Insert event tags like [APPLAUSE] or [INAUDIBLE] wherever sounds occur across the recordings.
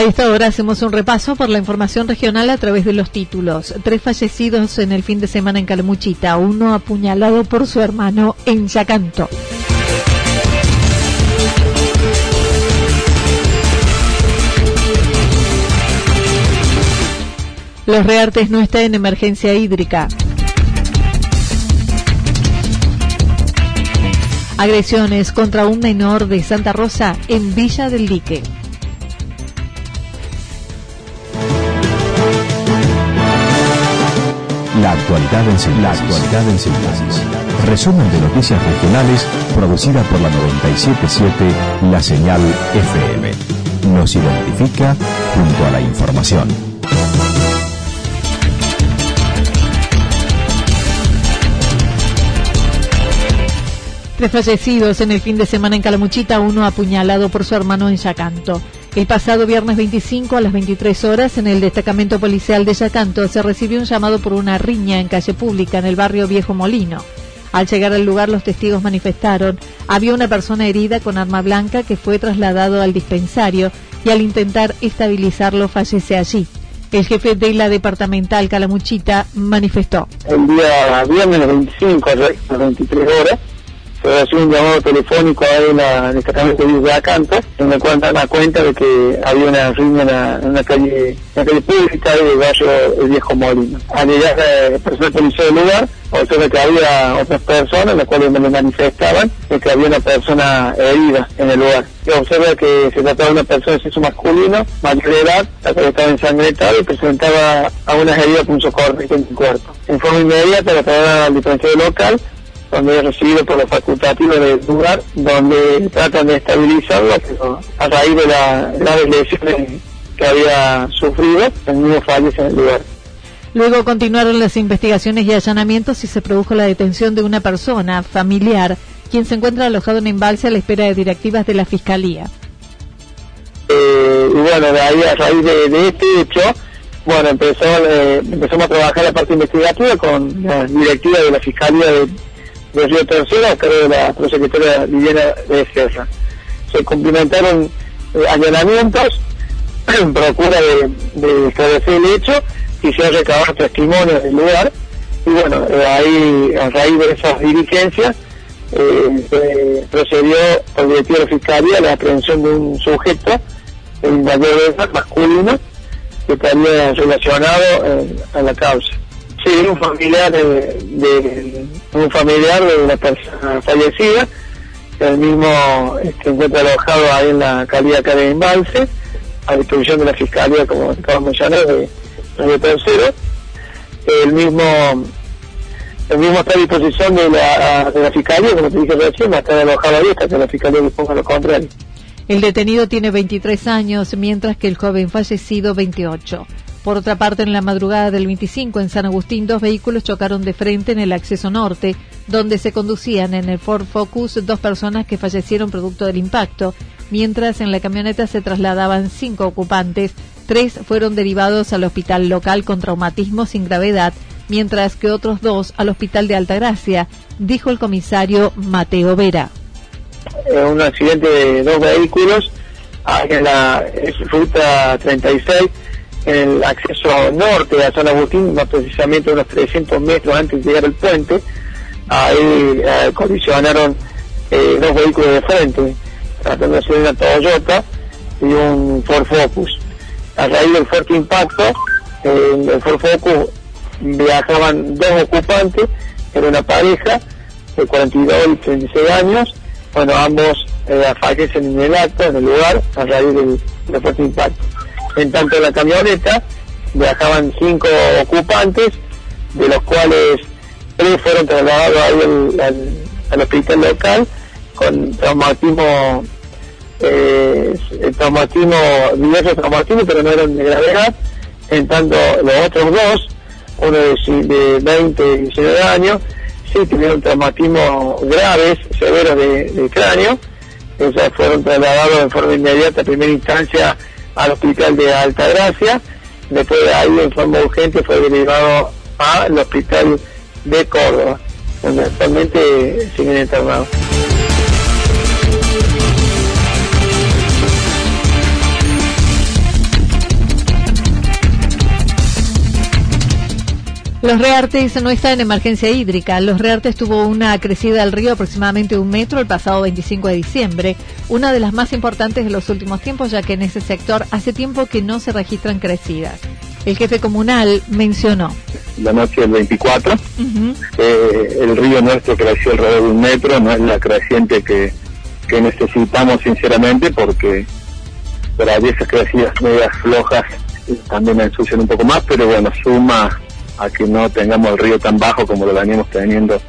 A esta hora hacemos un repaso por la información regional a través de los títulos. Tres fallecidos en el fin de semana en Calamuchita, uno apuñalado por su hermano en Yacanto. Los Reartes no están en emergencia hídrica. Agresiones contra un menor de Santa Rosa en Villa del Lique. La actualidad en síntesis. Resumen de noticias regionales producida por la 977 La Señal FM. Nos identifica junto a la información. Tres fallecidos en el fin de semana en Calamuchita, uno apuñalado por su hermano en Yacanto. El pasado viernes 25 a las 23 horas en el destacamento policial de Yacanto se recibió un llamado por una riña en calle pública en el barrio Viejo Molino. Al llegar al lugar los testigos manifestaron, había una persona herida con arma blanca que fue trasladado al dispensario y al intentar estabilizarlo fallece allí. El jefe de la departamental Calamuchita manifestó. El día viernes 25 a las 23 horas se hacer un llamado telefónico en, el destacamento de Acanta, en el cual dan cuenta de que había una riña en, una calle, una calle pública del barrio El Viejo Molino. Al llegar la persona policía del lugar, observa que había otras personas, las cuales me manifestaban de que había una persona herida en el lugar. Y observa que se trataba de una persona de sexo masculino, mayor edad, la cual estaba ensangrentada y presentaba algunas heridas socorro en el cuerpo. En forma inmediata la trasladaron al dispensario local, donde es recibido por los facultativos del lugar, donde tratan de estabilizarlo, pero a raíz de las graves lesiones que había sufrido, el niño fallece en el lugar. Luego continuaron las investigaciones y allanamientos y se produjo la detención de una persona familiar, quien se encuentra alojado en embalse a la espera de directivas de la Fiscalía. Eh, y bueno, de ahí a raíz de, este hecho, bueno, empezó, eh, empezamos a trabajar la parte investigativa con la directiva de la Fiscalía de Río Tercero a cargo de la prosecretaria Viviana de Serra. Se cumplimentaron eh, allanamientos, [CLEARS THROAT] procura de, establecer el hecho y se han recabado testimonios del lugar. Y bueno, eh, ahí, a raíz de esas diligencias, eh, procedió por directivo de la Fiscalía la aprehensión de un sujeto, en mayor de masculino, que estaría relacionado a la causa. Un familiar de, un familiar de una persona fallecida, el mismo este, encuentra alojado ahí en la calidad de Embalse, a disposición de la Fiscalía, como de mencionar, de Radio Tercero. El mismo el mismo está a disposición de la, de la Fiscalía, como te dije recién, va a estar alojado ahí hasta que la Fiscalía disponga lo contrario. El detenido tiene 23 años, mientras que el joven fallecido 28. Por otra parte, en la madrugada del 25 en San Agustín, dos vehículos chocaron de frente en el acceso norte, donde se conducían en el Ford Focus dos personas que fallecieron producto del impacto, mientras en la camioneta se trasladaban cinco ocupantes, tres fueron derivados al hospital local con traumatismo sin gravedad, mientras que otros dos al hospital de Altagracia, dijo el comisario Mateo Vera. un accidente de dos vehículos en la ruta 36 en el acceso norte a San Agustín, más precisamente unos 300 metros antes de llegar al puente, ahí eh, colisionaron eh, dos vehículos de frente, tratando de ser una Toyota y un Ford Focus. A raíz del fuerte impacto, en el Ford Focus viajaban dos ocupantes, era una pareja de 42 y 36 años, bueno, ambos eh, fallecen en el acto, en el lugar, a raíz del fuerte impacto. En tanto en la camioneta viajaban cinco ocupantes, de los cuales tres fueron trasladados al, al, al hospital local con traumatismo, eh, traumatismo, diversos traumatismos, pero no eran de gravedad. En tanto, los otros dos, uno de, de 20 y 19 años, sí tuvieron traumatismos graves, severos de, de cráneo. Ellos fueron trasladados en forma inmediata, en primera instancia, al hospital de Altagracia. Después de ahí, en forma urgente, fue derivado al hospital de Córdoba, donde actualmente siguen internados. Los Reartes no está en emergencia hídrica. Los Reartes tuvo una crecida del río aproximadamente un metro el pasado 25 de diciembre, una de las más importantes de los últimos tiempos, ya que en ese sector hace tiempo que no se registran crecidas. El jefe comunal mencionó. La noche del 24, uh -huh. eh, el río nuestro creció alrededor de un metro, no es la creciente que, que necesitamos sinceramente, porque para esas crecidas medias flojas también ensucian un poco más, pero bueno, suma a que no tengamos el río tan bajo como lo veníamos teniendo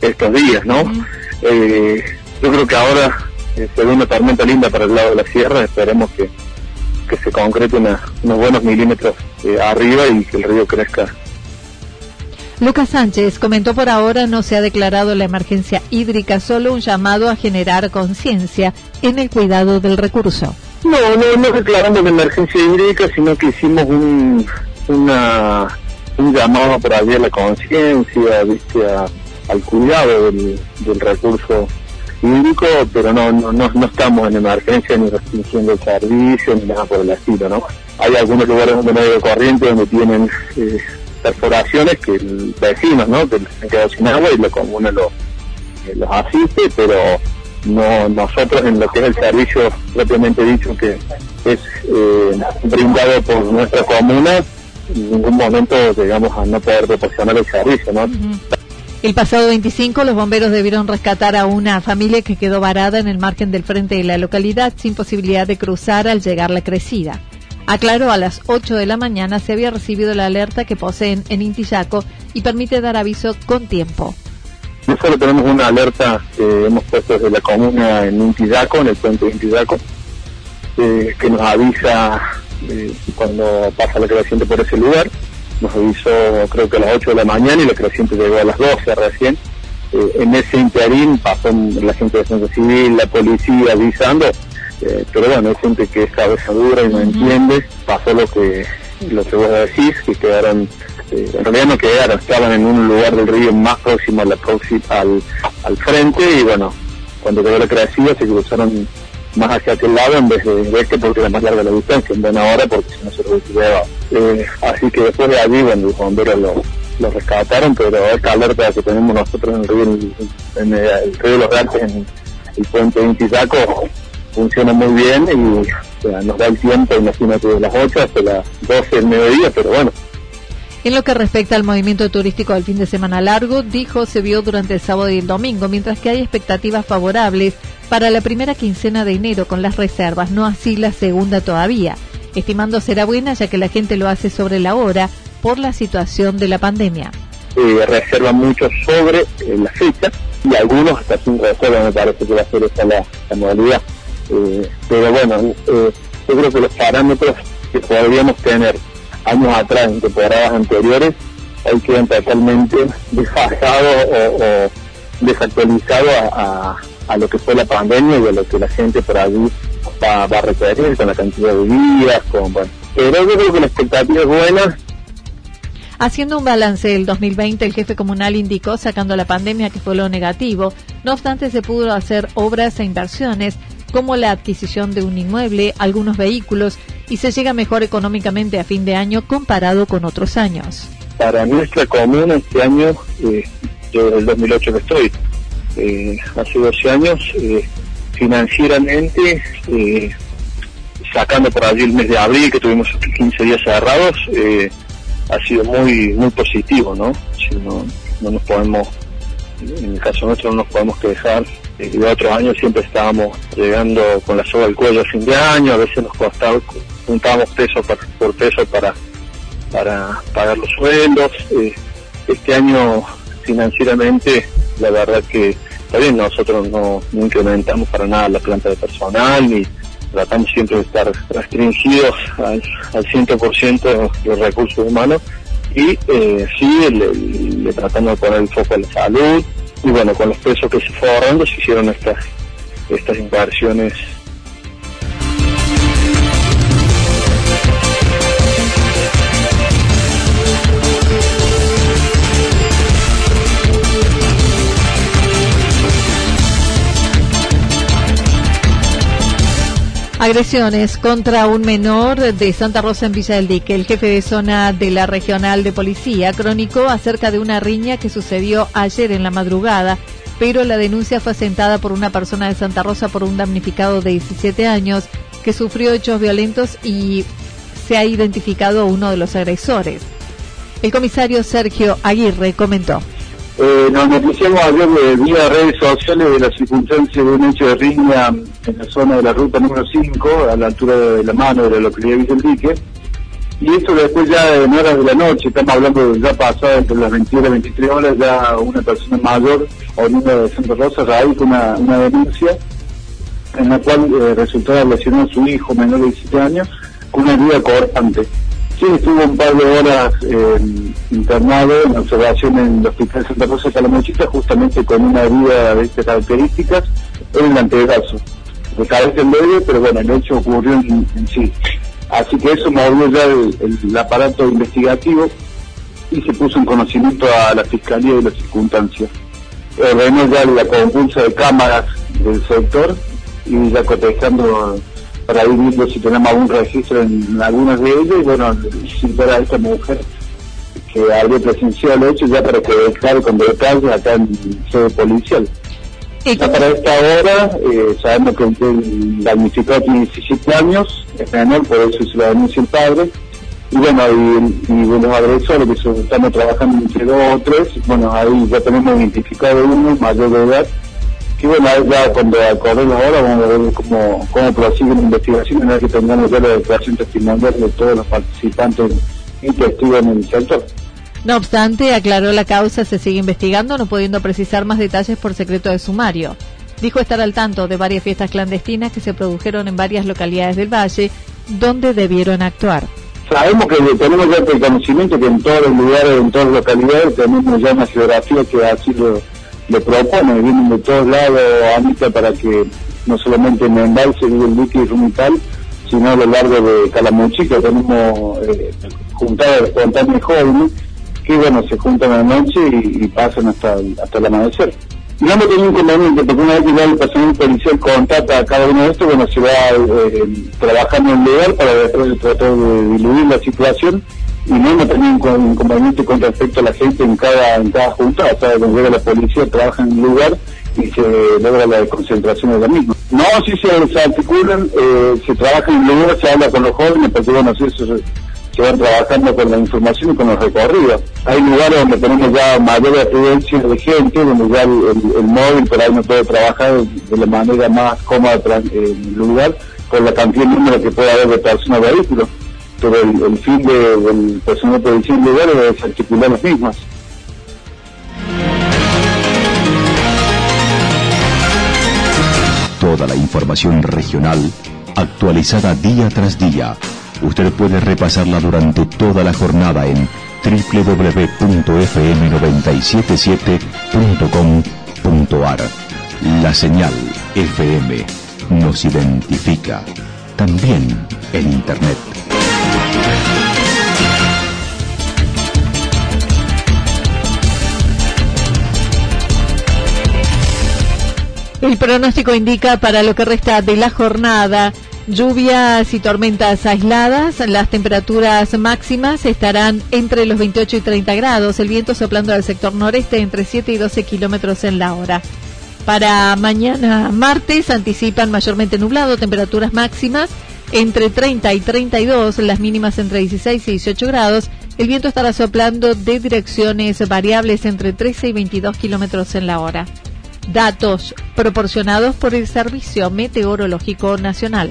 estos días, ¿no? Uh -huh. eh, yo creo que ahora eh, se ve una tormenta linda para el lado de la sierra, esperemos que, que se concrete una, unos buenos milímetros eh, arriba y que el río crezca. Lucas Sánchez comentó por ahora no se ha declarado la emergencia hídrica, solo un llamado a generar conciencia en el cuidado del recurso. No, no, no declaramos la emergencia hídrica, sino que hicimos un, una un llamado para abrir la conciencia, viste, a, al cuidado del, recurso hídrico, pero no, no, no, estamos en emergencia ni restringiendo el servicio ni nada por el estilo, ¿no? Hay algunos lugares donde no hay corriente, donde tienen eh, perforaciones que el vecinos, ¿no? Que se quedado sin agua y la comuna lo, eh, los asiste, pero no nosotros en lo que es el servicio propiamente dicho que es eh, brindado por nuestra comuna en ningún momento llegamos a no poder proporcionar el servicio, ¿no? Uh -huh. El pasado 25 los bomberos debieron rescatar a una familia que quedó varada en el margen del frente de la localidad sin posibilidad de cruzar al llegar la crecida. Aclaró a las 8 de la mañana se había recibido la alerta que poseen en Intillaco y permite dar aviso con tiempo. No solo tenemos una alerta que hemos puesto desde la comuna en Intillaco, en el puente de Intillaco, eh, que nos avisa eh, cuando pasa la creciente por ese lugar. Nos avisó creo que a las 8 de la mañana y la creciente llegó a las 12 recién. Eh, en ese interín pasó la gente de defensa civil, la policía avisando, eh, pero bueno, hay gente que es cabeza dura y no uh -huh. entiende. Pasó lo que lo que vos decís, que quedaron, eh, en realidad no quedaron, estaban en un lugar del río más próximo a la próxima, al, al frente y bueno, cuando quedó la crecida se cruzaron más hacia aquel lado en vez de este porque era más larga la distancia, en buena hora porque si no se hubiera eh, así que después de allí, bueno, los bomberos lo, rescataron, pero esta alerta que tenemos nosotros en el río, en, el, río de los Gantes, en el puente de funciona muy bien y o nos da el tiempo, imagínate, de las 8 hasta las 12 del mediodía, pero bueno, en lo que respecta al movimiento turístico del fin de semana largo, dijo se vio durante el sábado y el domingo, mientras que hay expectativas favorables para la primera quincena de enero con las reservas, no así la segunda todavía, estimando será buena ya que la gente lo hace sobre la hora por la situación de la pandemia. Eh, mucho sobre eh, la fecha y algunos hasta sin reserva me parece que va a ser esa la, la modalidad. Eh, pero bueno, yo creo que los parámetros que podríamos tener años atrás, en temporadas anteriores, hoy quedan totalmente desfasados o, o desactualizados a, a, a, lo que fue la pandemia y a lo que la gente por allí va, va a requerir con la cantidad de días, con, bueno. Pero yo creo que la expectativa es buena. Haciendo un balance del 2020, el jefe comunal indicó, sacando la pandemia que fue lo negativo, no obstante se pudo hacer obras e inversiones como la adquisición de un inmueble, algunos vehículos y se llega mejor económicamente a fin de año comparado con otros años. Para nuestra comuna este año eh, yo desde el 2008 que estoy, eh, hace 12 años, eh, financieramente, eh, sacando por allí el mes de abril, que tuvimos 15 días cerrados, ha sido muy muy positivo, ¿no? Si no, no nos podemos, en el caso nuestro no nos podemos quejar. de otros años siempre estábamos llegando con la soga al cuello a fin de año, a veces nos costaba, juntábamos peso por peso para, para pagar los sueldos. este año financieramente, la verdad que bien, nosotros no, incrementamos para nada la planta de personal ni tratamos siempre de estar restringidos al, al 100% de los recursos humanos y eh, sí le, tratamos de poner el foco en la salud y bueno, con los pesos que se fue ahorrando se hicieron estas, estas inversiones Agresiones contra un menor de Santa Rosa en Villa del Dique. El jefe de zona de la regional de policía crónico acerca de una riña que sucedió ayer en la madrugada, pero la denuncia fue asentada por una persona de Santa Rosa por un damnificado de 17 años que sufrió hechos violentos y se ha identificado uno de los agresores. El comisario Sergio Aguirre comentó. Eh, nos noticiamos ayer de, vía redes sociales de la circunstancia de un hecho de riña en la zona de la ruta número 5, a la altura de la mano de la localidad de Vicentique. Y esto después ya en horas de la noche, estamos hablando de ya pasado entre las 21 y 23 horas, ya una persona mayor, oriunda de Santa Rosa, radica una, una denuncia en la cual eh, resultó lesionado a su hijo menor de 17 años con una herida cortante. Sí, estuvo un par de horas eh, internado en observación en el Hospital Santa Rosa de Calamuchita, justamente con una herida de estas características en el antebrazo. De cabeza en medio, pero bueno, el hecho ocurrió en, sí. Así que eso movió ya el, aparato investigativo y se puso en conocimiento a la Fiscalía de las circunstancias. Ordenó ya la compulsa de cámaras del sector y ya cotejando para ir si tenemos algún registro en algunas de ellas bueno, si fuera esta mujer que habría presenciado el hecho ya para que claro con detalle acá en sede policial. Ya para esta hora eh, sabemos que el damnificado tiene 17 años, es menor, por eso se lo denuncia el padre. Y bueno, y, y los agresores que estamos trabajando entre dos o tres, bueno, ahí ya tenemos identificado uno mayor de edad que bueno, ya cuando acordemos ahora vamos a ver cómo, cómo prosigue la investigación una vez que tengamos ya la declaración testimonial de todos los participantes y testigos en el sector. No obstante, aclaró la causa se sigue investigando, no pudiendo precisar más detalles por secreto de sumario. Dijo estar al tanto de varias fiestas clandestinas que se produjeron en varias localidades del Valle, donde debieron actuar. Sabemos que tenemos ya el conocimiento que en todos los lugares, en todas las localidades, tenemos ya una geografía que así lo le propone, vienen de todos lados Anita para que no solamente en Embalse vive el líquido rumital, sino a lo largo de Calamuchica tenemos eh, juntadas espontáneas jóvenes que bueno se juntan a la noche y, pasan hasta hasta el amanecer. No hemos tenido inconveniente, porque una vez que ya el personal policial contacta a cada uno de estos, bueno, se va eh, trabajando en lugar para después tratar de diluir la situación y no tenido un inconveniente con respecto a la gente en cada en cada junta, o sea, cuando llega la policía trabaja en el lugar y se logra la concentración de la misma. No, sí se, articulan, eh, se trabaja en el lugar, se habla con los jóvenes, porque bueno, sí, se, se van trabajando con la información y con los recorridos. Hay lugares donde tenemos ya mayor afluencia de gente, donde ya el, móvil por ahí no puede trabajar de la manera más cómoda en el lugar, con la cantidad de número que puede haber de personas vehículos pero el, fin del personal policial lugar es desarticular las mismas. Toda la información regional actualizada día tras día. Usted puede repasarla durante toda la jornada en www.fm977.com.ar. La señal FM nos identifica también en Internet. El pronóstico indica para lo que resta de la jornada Lluvias y tormentas aisladas, las temperaturas máximas estarán entre los 28 y 30 grados, el viento soplando al sector noreste entre 7 y 12 kilómetros en la hora. Para mañana martes anticipan mayormente nublado, temperaturas máximas entre 30 y 32, las mínimas entre 16 y 18 grados. El viento estará soplando de direcciones variables entre 13 y 22 kilómetros en la hora. Datos proporcionados por el Servicio Meteorológico Nacional.